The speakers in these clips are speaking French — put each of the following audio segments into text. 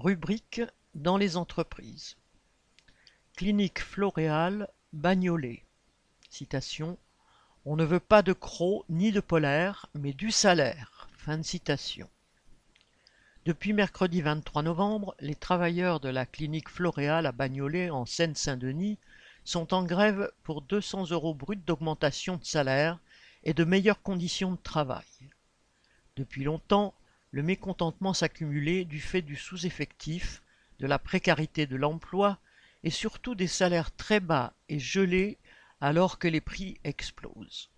Rubrique dans les entreprises. Clinique Floréal, Bagnolet. Citation. On ne veut pas de crocs ni de polaire, mais du salaire. Fin de citation. Depuis mercredi 23 novembre, les travailleurs de la clinique Floréal à Bagnolet en Seine-Saint-Denis sont en grève pour 200 euros bruts d'augmentation de salaire et de meilleures conditions de travail. Depuis longtemps, le mécontentement s'accumulait du fait du sous-effectif, de la précarité de l'emploi et surtout des salaires très bas et gelés alors que les prix explosent.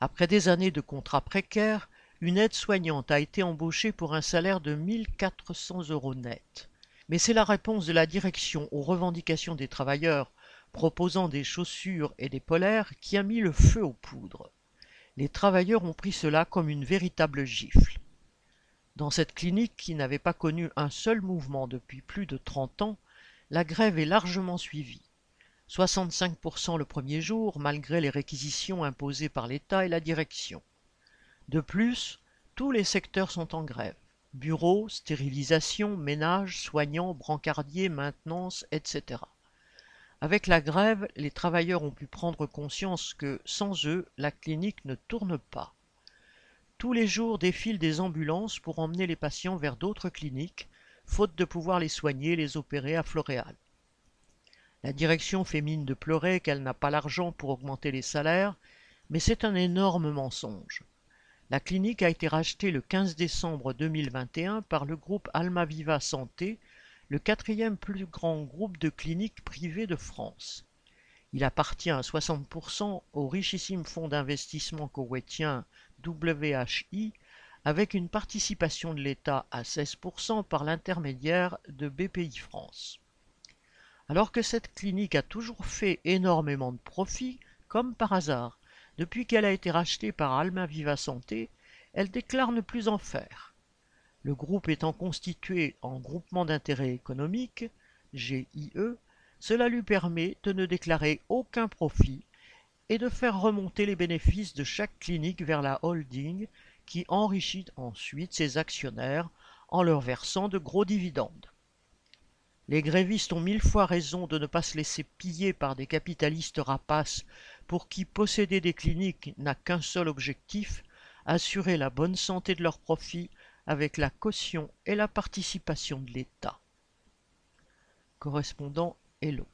Après des années de contrats précaires, une aide-soignante a été embauchée pour un salaire de 1400 euros net. Mais c'est la réponse de la direction aux revendications des travailleurs proposant des chaussures et des polaires qui a mis le feu aux poudres. Les travailleurs ont pris cela comme une véritable gifle. Dans cette clinique qui n'avait pas connu un seul mouvement depuis plus de trente ans, la grève est largement suivie. 65% le premier jour, malgré les réquisitions imposées par l'État et la direction. De plus, tous les secteurs sont en grève. Bureaux, stérilisation, ménage, soignants, brancardiers, maintenance, etc. Avec la grève, les travailleurs ont pu prendre conscience que, sans eux, la clinique ne tourne pas. Tous les jours défilent des ambulances pour emmener les patients vers d'autres cliniques, faute de pouvoir les soigner et les opérer à Floréal. La direction fait mine de pleurer qu'elle n'a pas l'argent pour augmenter les salaires, mais c'est un énorme mensonge. La clinique a été rachetée le 15 décembre 2021 par le groupe Almaviva Santé, le quatrième plus grand groupe de cliniques privées de France. Il appartient à 60% au richissime fonds d'investissement koweïtien WHI, avec une participation de l'État à 16% par l'intermédiaire de BPI France. Alors que cette clinique a toujours fait énormément de profits, comme par hasard, depuis qu'elle a été rachetée par Alma Viva Santé, elle déclare ne plus en faire. Le groupe étant constitué en groupement d'intérêt économique, GIE, cela lui permet de ne déclarer aucun profit et de faire remonter les bénéfices de chaque clinique vers la holding qui enrichit ensuite ses actionnaires en leur versant de gros dividendes. Les grévistes ont mille fois raison de ne pas se laisser piller par des capitalistes rapaces pour qui posséder des cliniques n'a qu'un seul objectif, assurer la bonne santé de leurs profits avec la caution et la participation de l'État. Correspondant Hello.